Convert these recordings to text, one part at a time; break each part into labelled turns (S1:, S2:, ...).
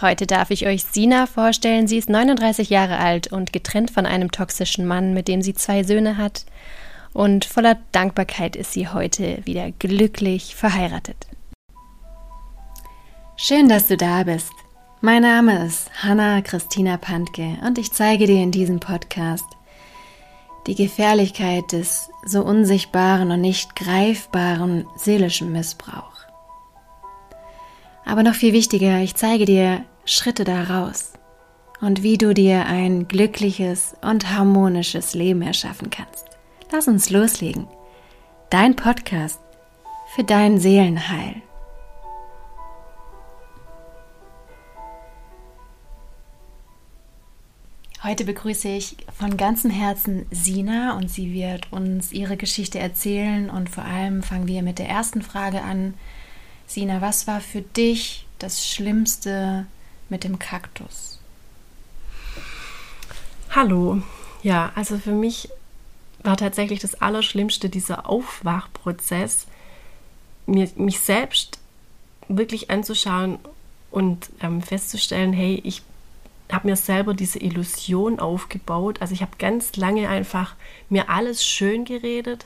S1: Heute darf ich euch Sina vorstellen. Sie ist 39 Jahre alt und getrennt von einem toxischen Mann, mit dem sie zwei Söhne hat. Und voller Dankbarkeit ist sie heute wieder glücklich verheiratet. Schön, dass du da bist. Mein Name ist Hanna Christina Pantke und ich zeige dir in diesem Podcast die Gefährlichkeit des so unsichtbaren und nicht greifbaren seelischen Missbrauchs. Aber noch viel wichtiger, ich zeige dir Schritte daraus und wie du dir ein glückliches und harmonisches Leben erschaffen kannst. Lass uns loslegen. Dein Podcast für dein Seelenheil. Heute begrüße ich von ganzem Herzen Sina und sie wird uns ihre Geschichte erzählen und vor allem fangen wir mit der ersten Frage an. Sina, was war für dich das Schlimmste mit dem Kaktus?
S2: Hallo. Ja, also für mich war tatsächlich das Allerschlimmste dieser Aufwachprozess, mir, mich selbst wirklich anzuschauen und ähm, festzustellen, hey, ich habe mir selber diese Illusion aufgebaut. Also ich habe ganz lange einfach mir alles schön geredet,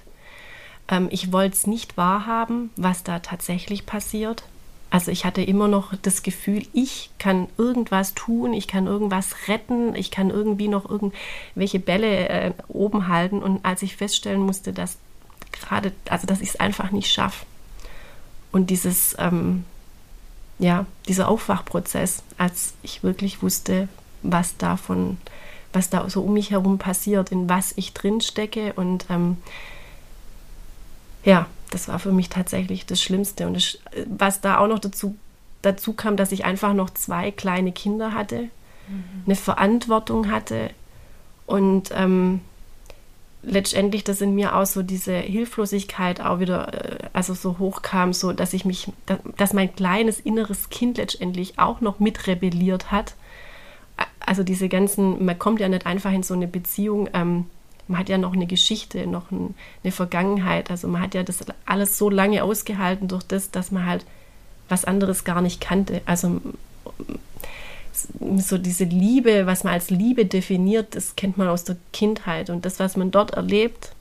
S2: ähm, ich wollte es nicht wahrhaben, was da tatsächlich passiert. Also ich hatte immer noch das Gefühl, ich kann irgendwas tun, ich kann irgendwas retten, ich kann irgendwie noch irgendwelche Bälle äh, oben halten. Und als ich feststellen musste, dass gerade, also dass ich es einfach nicht schaffe. Und dieses, ähm, ja, dieser Aufwachprozess, als ich wirklich wusste, was davon, was da so um mich herum passiert, in was ich drin stecke und ähm, ja, das war für mich tatsächlich das Schlimmste. Und das, was da auch noch dazu, dazu kam, dass ich einfach noch zwei kleine Kinder hatte, mhm. eine Verantwortung hatte und ähm, letztendlich, dass in mir auch so diese Hilflosigkeit auch wieder, äh, also so hochkam, so dass ich mich, dass mein kleines inneres Kind letztendlich auch noch mit rebelliert hat. Also diese ganzen, man kommt ja nicht einfach in so eine Beziehung, ähm, man hat ja noch eine Geschichte, noch ein, eine Vergangenheit. Also man hat ja das alles so lange ausgehalten durch das, dass man halt was anderes gar nicht kannte. Also so diese Liebe, was man als Liebe definiert, das kennt man aus der Kindheit. Und das, was man dort erlebt,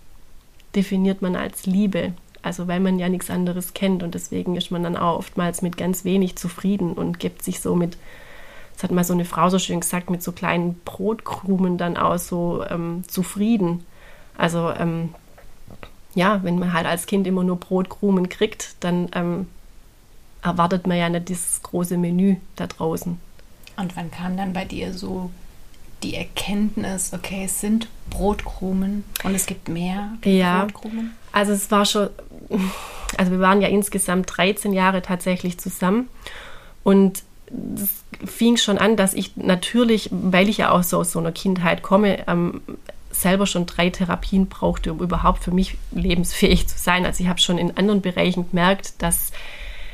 S2: definiert man als Liebe. Also weil man ja nichts anderes kennt und deswegen ist man dann auch oftmals mit ganz wenig zufrieden und gibt sich so mit das hat mal so eine Frau so schön gesagt, mit so kleinen Brotkrumen dann auch so ähm, zufrieden. Also ähm, ja, wenn man halt als Kind immer nur Brotkrumen kriegt, dann ähm, erwartet man ja nicht dieses große Menü da draußen.
S1: Und wann kam dann bei dir so die Erkenntnis, okay, es sind Brotkrumen und es gibt mehr
S2: ja, Brotkrumen? Also es war schon, also wir waren ja insgesamt 13 Jahre tatsächlich zusammen und das fing schon an, dass ich natürlich, weil ich ja auch so aus so einer Kindheit komme, ähm, selber schon drei Therapien brauchte, um überhaupt für mich lebensfähig zu sein. Also ich habe schon in anderen Bereichen gemerkt, dass,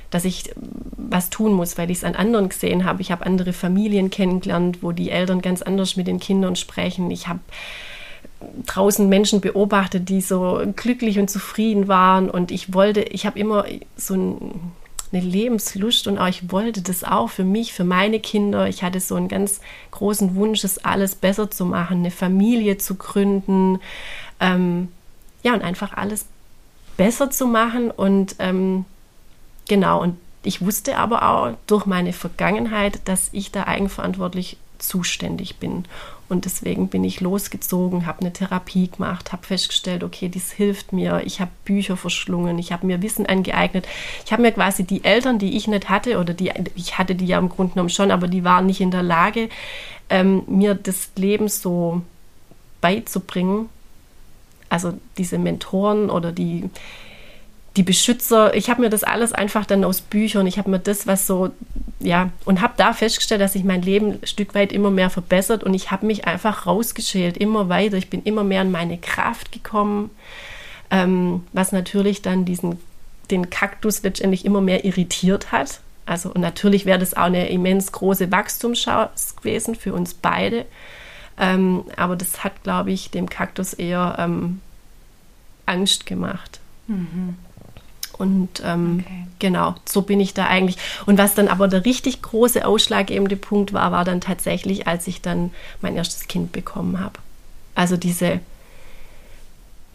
S2: dass ich was tun muss, weil ich es an anderen gesehen habe. Ich habe andere Familien kennengelernt, wo die Eltern ganz anders mit den Kindern sprechen. Ich habe draußen Menschen beobachtet, die so glücklich und zufrieden waren. Und ich wollte, ich habe immer so ein eine Lebenslust und auch ich wollte das auch für mich, für meine Kinder. Ich hatte so einen ganz großen Wunsch, es alles besser zu machen, eine Familie zu gründen, ähm, ja und einfach alles besser zu machen und ähm, genau und ich wusste aber auch durch meine Vergangenheit, dass ich da eigenverantwortlich zuständig bin. Und deswegen bin ich losgezogen, habe eine Therapie gemacht, habe festgestellt, okay, dies hilft mir. Ich habe Bücher verschlungen, ich habe mir Wissen angeeignet. Ich habe mir quasi die Eltern, die ich nicht hatte, oder die ich hatte die ja im Grunde genommen schon, aber die waren nicht in der Lage, ähm, mir das Leben so beizubringen. Also diese Mentoren oder die die Beschützer, ich habe mir das alles einfach dann aus Büchern, ich habe mir das, was so, ja, und habe da festgestellt, dass sich mein Leben ein Stück weit immer mehr verbessert und ich habe mich einfach rausgeschält, immer weiter. Ich bin immer mehr in meine Kraft gekommen, ähm, was natürlich dann diesen, den Kaktus letztendlich immer mehr irritiert hat. Also, und natürlich wäre das auch eine immens große Wachstumschance gewesen für uns beide. Ähm, aber das hat, glaube ich, dem Kaktus eher ähm, Angst gemacht. Mhm. Und ähm, okay. genau, so bin ich da eigentlich. Und was dann aber der richtig große ausschlaggebende Punkt war, war dann tatsächlich, als ich dann mein erstes Kind bekommen habe. Also diese,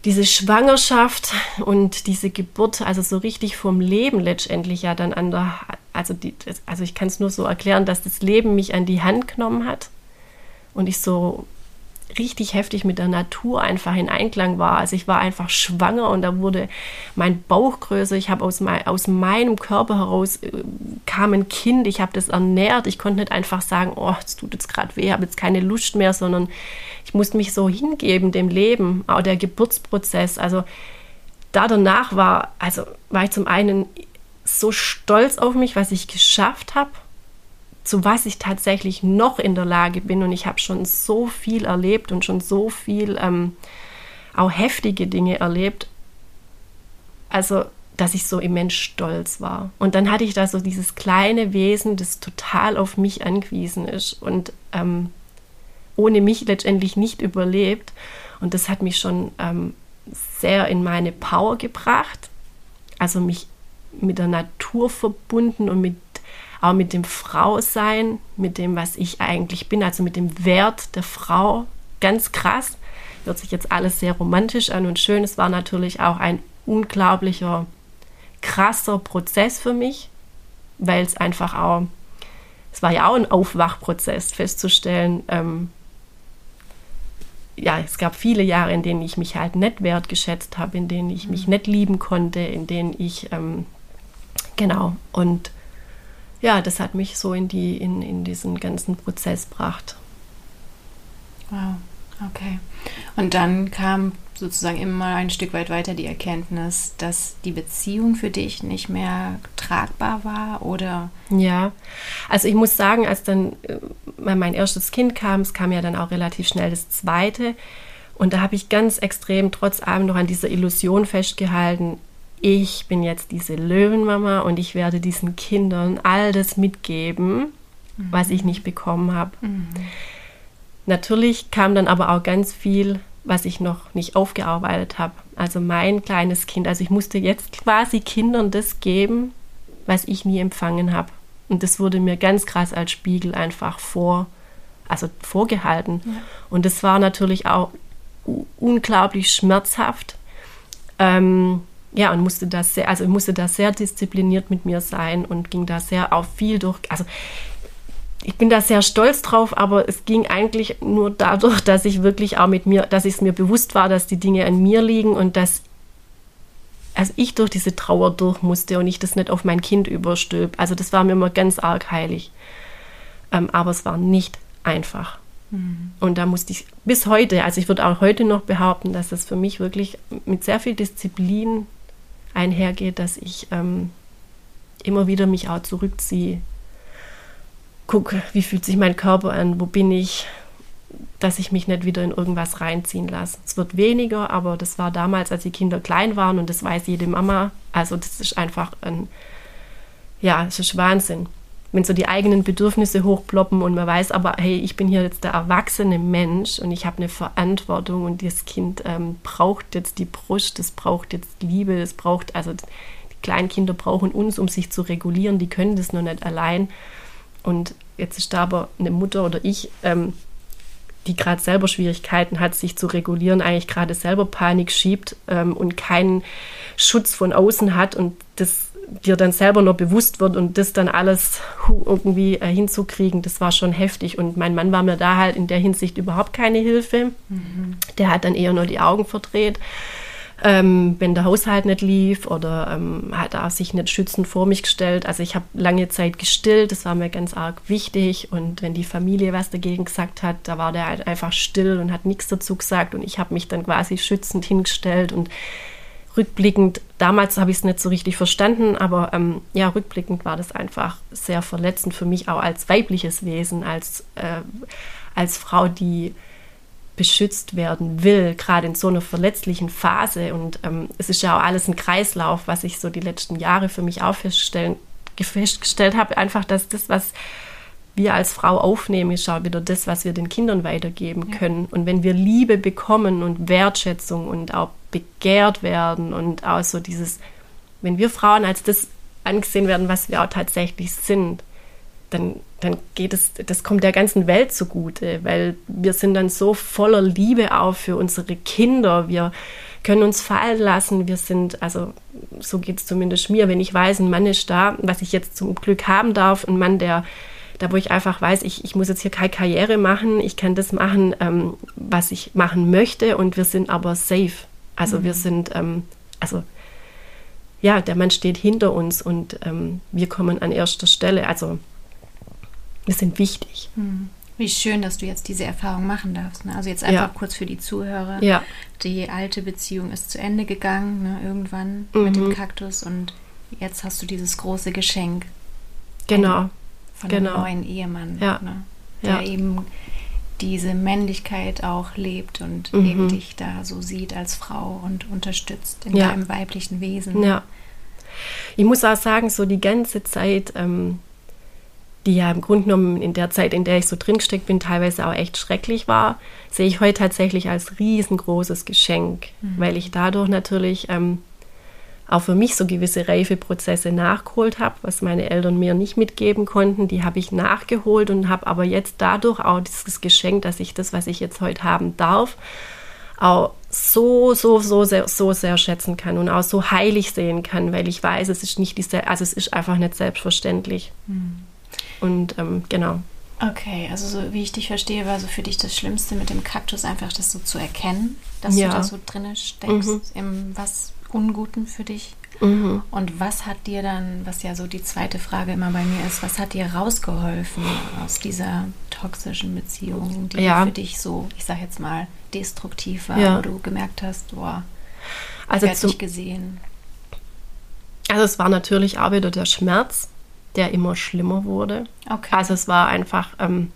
S2: diese Schwangerschaft und diese Geburt, also so richtig vom Leben letztendlich ja dann an der, also, die, also ich kann es nur so erklären, dass das Leben mich an die Hand genommen hat und ich so richtig heftig mit der Natur einfach in Einklang war. Also ich war einfach schwanger und da wurde mein Bauch größer. Ich habe aus, mein, aus meinem Körper heraus äh, kam ein Kind. Ich habe das ernährt. Ich konnte nicht einfach sagen, oh, es tut jetzt gerade weh, habe jetzt keine Lust mehr, sondern ich musste mich so hingeben dem Leben, auch der Geburtsprozess. Also da danach war, also war ich zum einen so stolz auf mich, was ich geschafft habe zu was ich tatsächlich noch in der Lage bin. Und ich habe schon so viel erlebt und schon so viel ähm, auch heftige Dinge erlebt. Also, dass ich so immens stolz war. Und dann hatte ich da so dieses kleine Wesen, das total auf mich angewiesen ist und ähm, ohne mich letztendlich nicht überlebt. Und das hat mich schon ähm, sehr in meine Power gebracht. Also mich mit der Natur verbunden und mit auch mit dem Frausein, mit dem, was ich eigentlich bin, also mit dem Wert der Frau, ganz krass. Hört sich jetzt alles sehr romantisch an und schön. Es war natürlich auch ein unglaublicher, krasser Prozess für mich, weil es einfach auch, es war ja auch ein Aufwachprozess festzustellen, ähm, ja, es gab viele Jahre, in denen ich mich halt nicht wertgeschätzt habe, in denen ich mich mhm. nicht lieben konnte, in denen ich, ähm, genau, und ja, das hat mich so in, die, in, in diesen ganzen Prozess gebracht.
S1: Wow, okay. Und dann kam sozusagen immer ein Stück weit weiter die Erkenntnis, dass die Beziehung für dich nicht mehr tragbar war oder?
S2: Ja, also ich muss sagen, als dann äh, mein erstes Kind kam, es kam ja dann auch relativ schnell das zweite und da habe ich ganz extrem trotz allem noch an dieser Illusion festgehalten, ich bin jetzt diese Löwenmama und ich werde diesen Kindern all das mitgeben, mhm. was ich nicht bekommen habe. Mhm. Natürlich kam dann aber auch ganz viel, was ich noch nicht aufgearbeitet habe. Also mein kleines Kind, also ich musste jetzt quasi Kindern das geben, was ich nie empfangen habe. Und das wurde mir ganz krass als Spiegel einfach vor, also vorgehalten. Ja. Und das war natürlich auch unglaublich schmerzhaft. Ähm, ja, und musste das sehr, also musste da sehr diszipliniert mit mir sein und ging da sehr auf viel durch. Also ich bin da sehr stolz drauf, aber es ging eigentlich nur dadurch, dass ich wirklich auch mit mir, dass es mir bewusst war, dass die Dinge an mir liegen und dass also ich durch diese Trauer durch musste und ich das nicht auf mein Kind überstülp. Also das war mir immer ganz arg heilig. Ähm, aber es war nicht einfach. Mhm. Und da musste ich bis heute, also ich würde auch heute noch behaupten, dass es für mich wirklich mit sehr viel Disziplin einhergeht, dass ich ähm, immer wieder mich auch zurückziehe, gucke, wie fühlt sich mein Körper an, wo bin ich, dass ich mich nicht wieder in irgendwas reinziehen lasse. Es wird weniger, aber das war damals, als die Kinder klein waren und das weiß jede Mama. Also das ist einfach ein, ja, es ist Wahnsinn wenn so die eigenen Bedürfnisse hochploppen und man weiß aber, hey, ich bin hier jetzt der erwachsene Mensch und ich habe eine Verantwortung und das Kind ähm, braucht jetzt die Brust, es braucht jetzt Liebe, es braucht, also die kleinen Kinder brauchen uns, um sich zu regulieren, die können das noch nicht allein. Und jetzt ist da aber eine Mutter oder ich, ähm, die gerade selber Schwierigkeiten hat, sich zu regulieren, eigentlich gerade selber Panik schiebt ähm, und keinen Schutz von außen hat und das dir dann selber noch bewusst wird und das dann alles irgendwie äh, hinzukriegen, das war schon heftig. Und mein Mann war mir da halt in der Hinsicht überhaupt keine Hilfe. Mhm. Der hat dann eher nur die Augen verdreht. Ähm, wenn der Haushalt nicht lief oder ähm, hat er sich nicht schützend vor mich gestellt. Also ich habe lange Zeit gestillt, das war mir ganz arg wichtig. Und wenn die Familie was dagegen gesagt hat, da war der halt einfach still und hat nichts dazu gesagt. Und ich habe mich dann quasi schützend hingestellt und rückblickend, damals habe ich es nicht so richtig verstanden, aber ähm, ja, rückblickend war das einfach sehr verletzend für mich auch als weibliches Wesen, als, äh, als Frau, die beschützt werden will, gerade in so einer verletzlichen Phase. Und ähm, es ist ja auch alles ein Kreislauf, was ich so die letzten Jahre für mich auch festgestellt, festgestellt habe, einfach, dass das, was wir als Frau aufnehmen, ist auch wieder das, was wir den Kindern weitergeben ja. können. Und wenn wir Liebe bekommen und Wertschätzung und auch begehrt werden und auch so dieses wenn wir Frauen als das angesehen werden, was wir auch tatsächlich sind, dann, dann geht es, das kommt der ganzen Welt zugute, weil wir sind dann so voller Liebe auch für unsere Kinder. Wir können uns fallen lassen. Wir sind, also so geht es zumindest mir, wenn ich weiß, ein Mann ist da, was ich jetzt zum Glück haben darf, ein Mann, der da wo ich einfach weiß, ich, ich muss jetzt hier keine Karriere machen, ich kann das machen, ähm, was ich machen möchte und wir sind aber safe. Also mhm. wir sind, ähm, also ja, der Mann steht hinter uns und ähm, wir kommen an erster Stelle. Also wir sind wichtig.
S1: Mhm. Wie schön, dass du jetzt diese Erfahrung machen darfst. Ne? Also jetzt einfach ja. kurz für die Zuhörer.
S2: Ja.
S1: Die alte Beziehung ist zu Ende gegangen, ne? irgendwann mhm. mit dem mhm. Kaktus und jetzt hast du dieses große Geschenk.
S2: Genau.
S1: Von
S2: genau.
S1: einem neuen Ehemann,
S2: ja.
S1: ne? der
S2: ja.
S1: eben diese Männlichkeit auch lebt und mhm. eben dich da so sieht als Frau und unterstützt in
S2: ja.
S1: deinem weiblichen Wesen.
S2: Ja. Ich muss auch sagen, so die ganze Zeit ähm, die ja im Grunde genommen in der Zeit, in der ich so dringesteckt bin, teilweise auch echt schrecklich war, sehe ich heute tatsächlich als riesengroßes Geschenk, mhm. weil ich dadurch natürlich ähm, auch für mich so gewisse Reifeprozesse nachgeholt habe, was meine Eltern mir nicht mitgeben konnten. Die habe ich nachgeholt und habe aber jetzt dadurch auch dieses Geschenk, dass ich das, was ich jetzt heute haben darf, auch so, so, so sehr, so sehr schätzen kann und auch so heilig sehen kann, weil ich weiß, es ist nicht diese, also es ist einfach nicht selbstverständlich. Mhm. Und ähm, genau.
S1: Okay, also so wie ich dich verstehe, war so für dich das Schlimmste mit dem Kaktus einfach das so zu erkennen, dass
S2: ja.
S1: du da so drinne steckst, mhm. im was Unguten für dich.
S2: Mhm.
S1: Und was hat dir dann, was ja so die zweite Frage immer bei mir ist, was hat dir rausgeholfen aus dieser toxischen Beziehung, die
S2: ja.
S1: für dich so, ich sag jetzt mal, destruktiv war,
S2: ja.
S1: wo du gemerkt hast, boah,
S2: also
S1: ich nicht gesehen.
S2: Also es war natürlich auch wieder der Schmerz, der immer schlimmer wurde.
S1: Okay.
S2: Also es war einfach, ähm,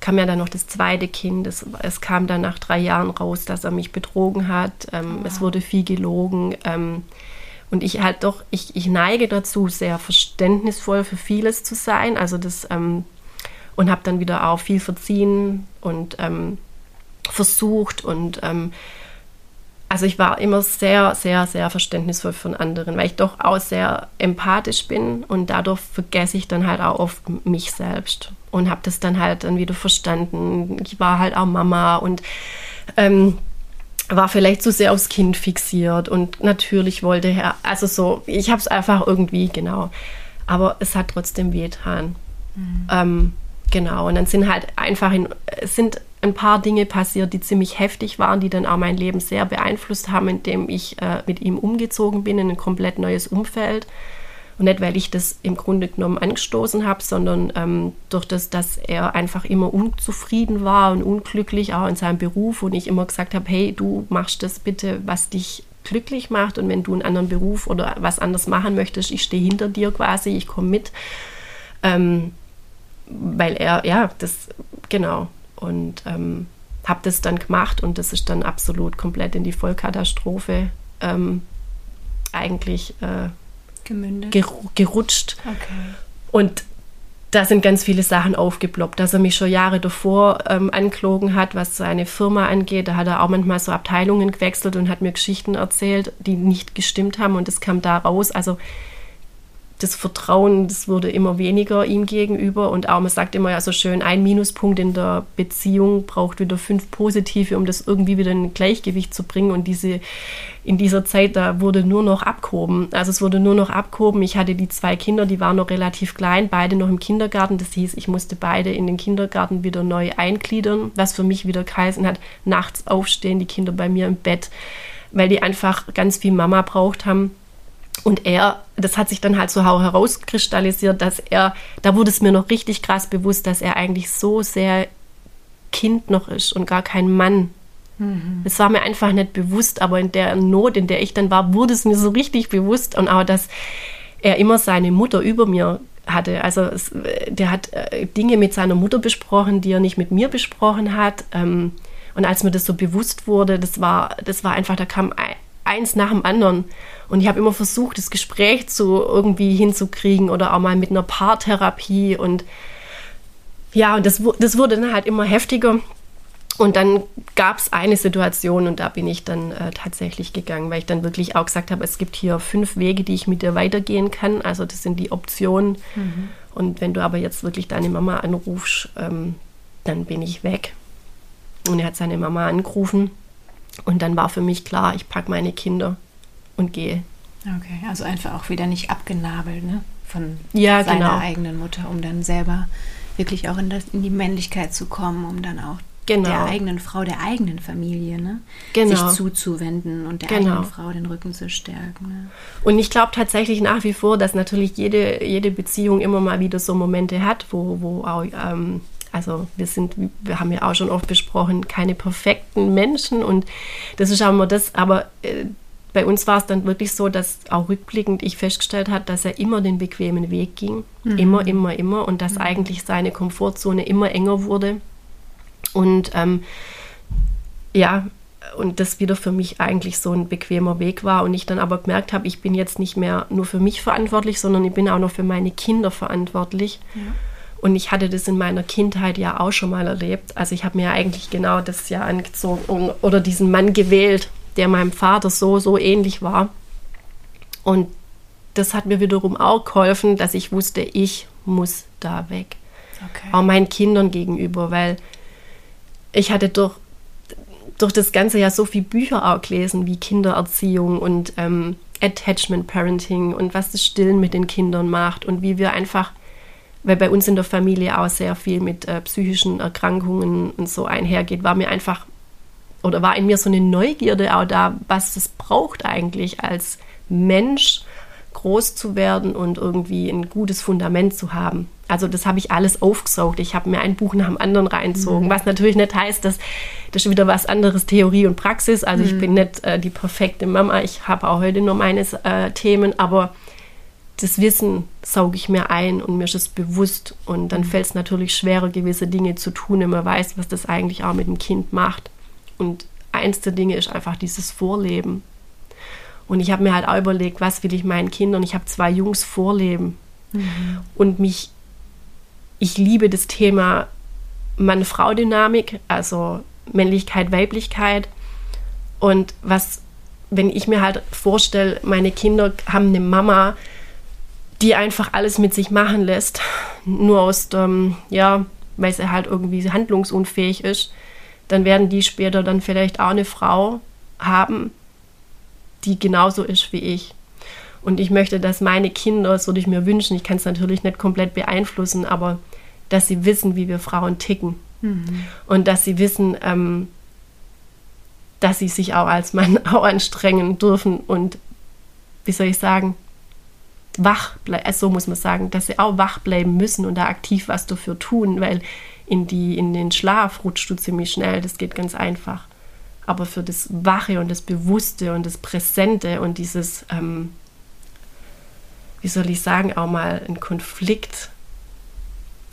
S2: kam ja dann noch das zweite Kind. Es, es, kam dann nach drei Jahren raus, dass er mich betrogen hat. Ähm, oh. Es wurde viel gelogen. Ähm, und ich halt doch, ich, ich neige dazu, sehr verständnisvoll für vieles zu sein. Also das, ähm, und habe dann wieder auch viel verziehen und ähm, versucht und ähm, also ich war immer sehr, sehr, sehr verständnisvoll von anderen, weil ich doch auch sehr empathisch bin und dadurch vergesse ich dann halt auch oft mich selbst und habe das dann halt dann wieder verstanden. Ich war halt auch Mama und ähm, war vielleicht zu sehr aufs Kind fixiert und natürlich wollte er, also so, ich habe es einfach irgendwie, genau, aber es hat trotzdem wehgetan. Mhm. Ähm, genau, und dann sind halt einfach, in, sind ein paar Dinge passiert, die ziemlich heftig waren, die dann auch mein Leben sehr beeinflusst haben, indem ich äh, mit ihm umgezogen bin in ein komplett neues Umfeld. Und nicht, weil ich das im Grunde genommen angestoßen habe, sondern ähm, durch das, dass er einfach immer unzufrieden war und unglücklich, auch in seinem Beruf. Und ich immer gesagt habe, hey, du machst das bitte, was dich glücklich macht. Und wenn du einen anderen Beruf oder was anderes machen möchtest, ich stehe hinter dir quasi, ich komme mit. Ähm, weil er, ja, das, genau. Und ähm, habe das dann gemacht und das ist dann absolut komplett in die Vollkatastrophe ähm, eigentlich äh, ger gerutscht.
S1: Okay.
S2: Und da sind ganz viele Sachen aufgeploppt, dass er mich schon Jahre davor ähm, anklogen hat, was seine Firma angeht. Da hat er auch manchmal so Abteilungen gewechselt und hat mir Geschichten erzählt, die nicht gestimmt haben und das kam da raus. Also das Vertrauen, das wurde immer weniger ihm gegenüber. Und man sagt immer ja so schön, ein Minuspunkt in der Beziehung braucht wieder fünf positive, um das irgendwie wieder in Gleichgewicht zu bringen. Und diese, in dieser Zeit, da wurde nur noch abgehoben. Also es wurde nur noch abgehoben. Ich hatte die zwei Kinder, die waren noch relativ klein, beide noch im Kindergarten. Das hieß, ich musste beide in den Kindergarten wieder neu eingliedern, was für mich wieder geheißen hat, nachts aufstehen, die Kinder bei mir im Bett, weil die einfach ganz viel Mama braucht haben. Und er, das hat sich dann halt so herauskristallisiert, dass er, da wurde es mir noch richtig krass bewusst, dass er eigentlich so sehr Kind noch ist und gar kein Mann. Mhm. Das war mir einfach nicht bewusst, aber in der Not, in der ich dann war, wurde es mir so richtig bewusst und auch, dass er immer seine Mutter über mir hatte. Also es, der hat äh, Dinge mit seiner Mutter besprochen, die er nicht mit mir besprochen hat. Ähm, und als mir das so bewusst wurde, das war, das war einfach, da kam eins nach dem anderen. Und ich habe immer versucht, das Gespräch zu irgendwie hinzukriegen oder auch mal mit einer Paartherapie. Und ja, und das, das wurde dann halt immer heftiger. Und dann gab es eine Situation und da bin ich dann äh, tatsächlich gegangen, weil ich dann wirklich auch gesagt habe, es gibt hier fünf Wege, die ich mit dir weitergehen kann. Also das sind die Optionen. Mhm. Und wenn du aber jetzt wirklich deine Mama anrufst, ähm, dann bin ich weg. Und er hat seine Mama angerufen und dann war für mich klar, ich packe meine Kinder und gehe.
S1: Okay, also einfach auch wieder nicht abgenabelt, ne? Von
S2: ja,
S1: seiner
S2: genau.
S1: eigenen Mutter, um dann selber wirklich auch in, das, in die Männlichkeit zu kommen, um dann auch
S2: genau.
S1: der eigenen Frau, der eigenen Familie, ne?
S2: Genau.
S1: sich zuzuwenden und der
S2: Genau.
S1: eigenen Frau den Rücken zu stärken. Ne?
S2: Und ich glaube tatsächlich nach wie vor, dass natürlich jede, jede Beziehung immer mal wieder so Momente hat, wo, wo auch, ähm, also wir sind, wir haben ja auch schon oft besprochen, keine perfekten Menschen und das ist auch immer das, aber äh, bei uns war es dann wirklich so, dass auch rückblickend ich festgestellt habe, dass er immer den bequemen Weg ging. Immer, immer, immer. Und dass eigentlich seine Komfortzone immer enger wurde. Und ähm, ja, und das wieder für mich eigentlich so ein bequemer Weg war. Und ich dann aber gemerkt habe, ich bin jetzt nicht mehr nur für mich verantwortlich, sondern ich bin auch noch für meine Kinder verantwortlich. Und ich hatte das in meiner Kindheit ja auch schon mal erlebt. Also ich habe mir eigentlich genau das ja angezogen oder diesen Mann gewählt, der meinem Vater so, so ähnlich war. Und das hat mir wiederum auch geholfen, dass ich wusste, ich muss da weg.
S1: Okay.
S2: Auch meinen Kindern gegenüber, weil ich hatte durch, durch das Ganze ja so viele Bücher auch gelesen, wie Kindererziehung und ähm, Attachment Parenting und was das Stillen mit den Kindern macht und wie wir einfach, weil bei uns in der Familie auch sehr viel mit äh, psychischen Erkrankungen und so einhergeht, war mir einfach oder war in mir so eine Neugierde auch da, was es braucht eigentlich als Mensch groß zu werden und irgendwie ein gutes Fundament zu haben. Also das habe ich alles aufgesaugt. Ich habe mir ein Buch nach dem anderen reinzogen, was natürlich nicht heißt, dass das ist wieder was anderes Theorie und Praxis. Also ich bin nicht äh, die perfekte Mama. Ich habe auch heute nur meine äh, Themen, aber das Wissen sauge ich mir ein und mir ist es bewusst. Und dann fällt es natürlich schwerer, gewisse Dinge zu tun, wenn man weiß, was das eigentlich auch mit dem Kind macht. Und eins der Dinge ist einfach dieses Vorleben. Und ich habe mir halt auch überlegt, was will ich meinen Kindern? Ich habe zwei Jungs vorleben. Und mich, ich liebe das Thema Mann-Frau-Dynamik, also Männlichkeit, Weiblichkeit. Und was, wenn ich mir halt vorstelle, meine Kinder haben eine Mama, die einfach alles mit sich machen lässt, nur aus dem, ja, weil sie halt irgendwie handlungsunfähig ist, dann werden die später dann vielleicht auch eine Frau haben, die genauso ist wie ich. Und ich möchte, dass meine Kinder, das würde ich mir wünschen, ich kann es natürlich nicht komplett beeinflussen, aber dass sie wissen, wie wir Frauen ticken. Und dass sie wissen, ähm, dass sie sich auch als Mann auch anstrengen dürfen und, wie soll ich sagen, wach bleiben, also so muss man sagen, dass sie auch wach bleiben müssen und da aktiv was dafür tun, weil in, die, in den Schlaf rutscht du ziemlich schnell, das geht ganz einfach. Aber für das Wache und das Bewusste und das Präsente und dieses, ähm, wie soll ich sagen, auch mal einen Konflikt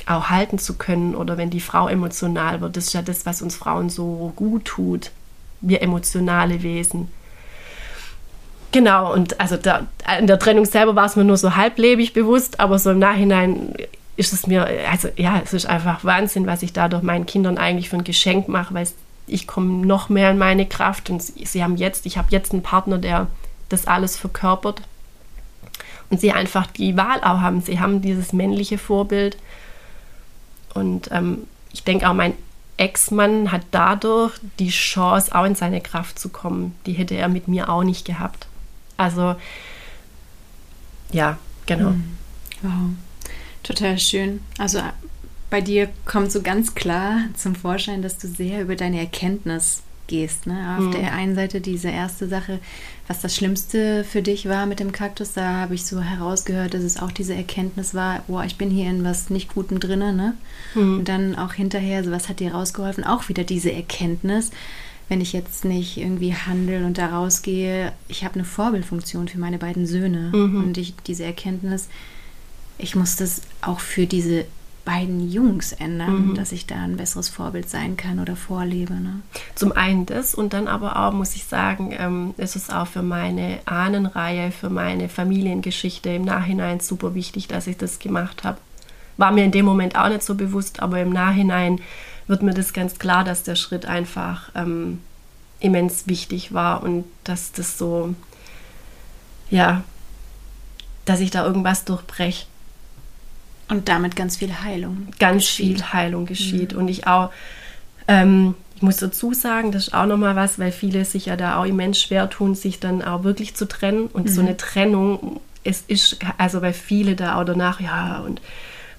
S2: auch halten zu können oder wenn die Frau emotional wird, das ist ja das, was uns Frauen so gut tut. Wir emotionale Wesen. Genau, und also da, in der Trennung selber war es mir nur so halblebig bewusst, aber so im Nachhinein ist es mir, also ja, es ist einfach Wahnsinn, was ich dadurch meinen Kindern eigentlich für ein Geschenk mache, weil ich komme noch mehr in meine Kraft und sie, sie haben jetzt, ich habe jetzt einen Partner, der das alles verkörpert und sie einfach die Wahl auch haben. Sie haben dieses männliche Vorbild und ähm, ich denke auch, mein Ex-Mann hat dadurch die Chance, auch in seine Kraft zu kommen. Die hätte er mit mir auch nicht gehabt. Also, ja, genau.
S1: Wow. Total schön. Also bei dir kommt so ganz klar zum Vorschein, dass du sehr über deine Erkenntnis gehst. Ne? Auf der einen Seite diese erste Sache, was das Schlimmste für dich war mit dem Kaktus, da habe ich so herausgehört, dass es auch diese Erkenntnis war, boah, ich bin hier in was nicht Gutem drinne. Ne? Und dann auch hinterher, so was hat dir rausgeholfen? Auch wieder diese Erkenntnis, wenn ich jetzt nicht irgendwie handel und da rausgehe, ich habe eine Vorbildfunktion für meine beiden Söhne. Und ich, diese Erkenntnis, ich muss das auch für diese beiden Jungs ändern, dass ich da ein besseres Vorbild sein kann oder vorlebe. Ne?
S2: Zum einen das und dann aber auch, muss ich sagen, ähm, ist es auch für meine Ahnenreihe, für meine Familiengeschichte im Nachhinein super wichtig, dass ich das gemacht habe. War mir in dem Moment auch nicht so bewusst, aber im Nachhinein wird mir das ganz klar, dass der Schritt einfach ähm, immens wichtig war und dass das so, ja, dass ich da irgendwas durchbreche.
S1: Und damit ganz viel Heilung.
S2: Ganz geschieht. viel Heilung geschieht. Mhm. Und ich auch, ähm, ich muss dazu sagen, das ist auch nochmal was, weil viele sich ja da auch immens schwer tun, sich dann auch wirklich zu trennen. Und mhm. so eine Trennung, es ist, also weil viele da auch danach, ja, und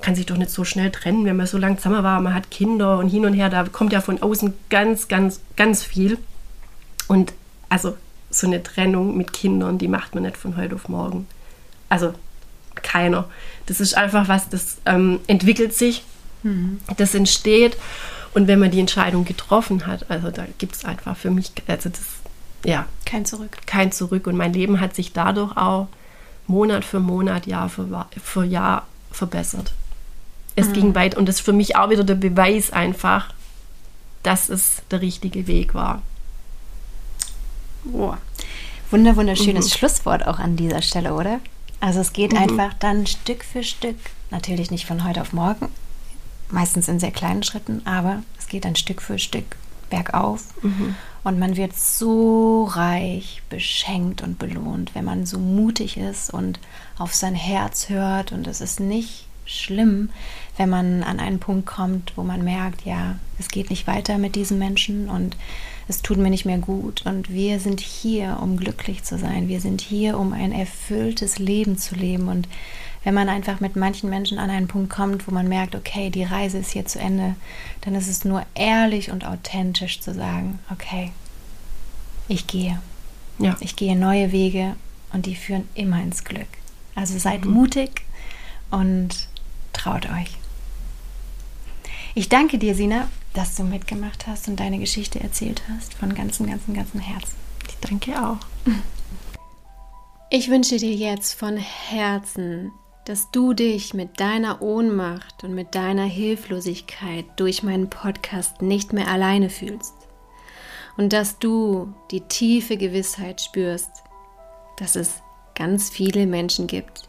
S2: kann sich doch nicht so schnell trennen, wenn man so lange zusammen war, man hat Kinder und hin und her, da kommt ja von außen ganz, ganz, ganz viel. Und also so eine Trennung mit Kindern, die macht man nicht von heute auf morgen. Also keiner. Das ist einfach was, das ähm, entwickelt sich, mhm. das entsteht. Und wenn man die Entscheidung getroffen hat, also da gibt es einfach für mich, also das, ja.
S1: Kein Zurück.
S2: Kein Zurück. Und mein Leben hat sich dadurch auch Monat für Monat, Jahr für, für Jahr verbessert. Es mhm. ging weit und das ist für mich auch wieder der Beweis einfach, dass es der richtige Weg war.
S1: Boah. Wunder, wunderschönes mhm. Schlusswort auch an dieser Stelle, oder? Also es geht mhm. einfach dann Stück für Stück, natürlich nicht von heute auf morgen, meistens in sehr kleinen Schritten, aber es geht dann Stück für Stück bergauf mhm. und man wird so reich beschenkt und belohnt, wenn man so mutig ist und auf sein Herz hört und es ist nicht schlimm, wenn man an einen Punkt kommt, wo man merkt, ja, es geht nicht weiter mit diesem Menschen und es tut mir nicht mehr gut. Und wir sind hier, um glücklich zu sein. Wir sind hier, um ein erfülltes Leben zu leben. Und wenn man einfach mit manchen Menschen an einen Punkt kommt, wo man merkt, okay, die Reise ist hier zu Ende, dann ist es nur ehrlich und authentisch zu sagen, okay, ich gehe. Ja. Ich gehe neue Wege und die führen immer ins Glück. Also seid mhm. mutig und traut euch. Ich danke dir, Sina, dass du mitgemacht hast und deine Geschichte erzählt hast. Von ganzem, ganzem, ganzem Herzen.
S2: Ich danke auch.
S1: Ich wünsche dir jetzt von Herzen, dass du dich mit deiner Ohnmacht und mit deiner Hilflosigkeit durch meinen Podcast nicht mehr alleine fühlst. Und dass du die tiefe Gewissheit spürst, dass es ganz viele Menschen gibt,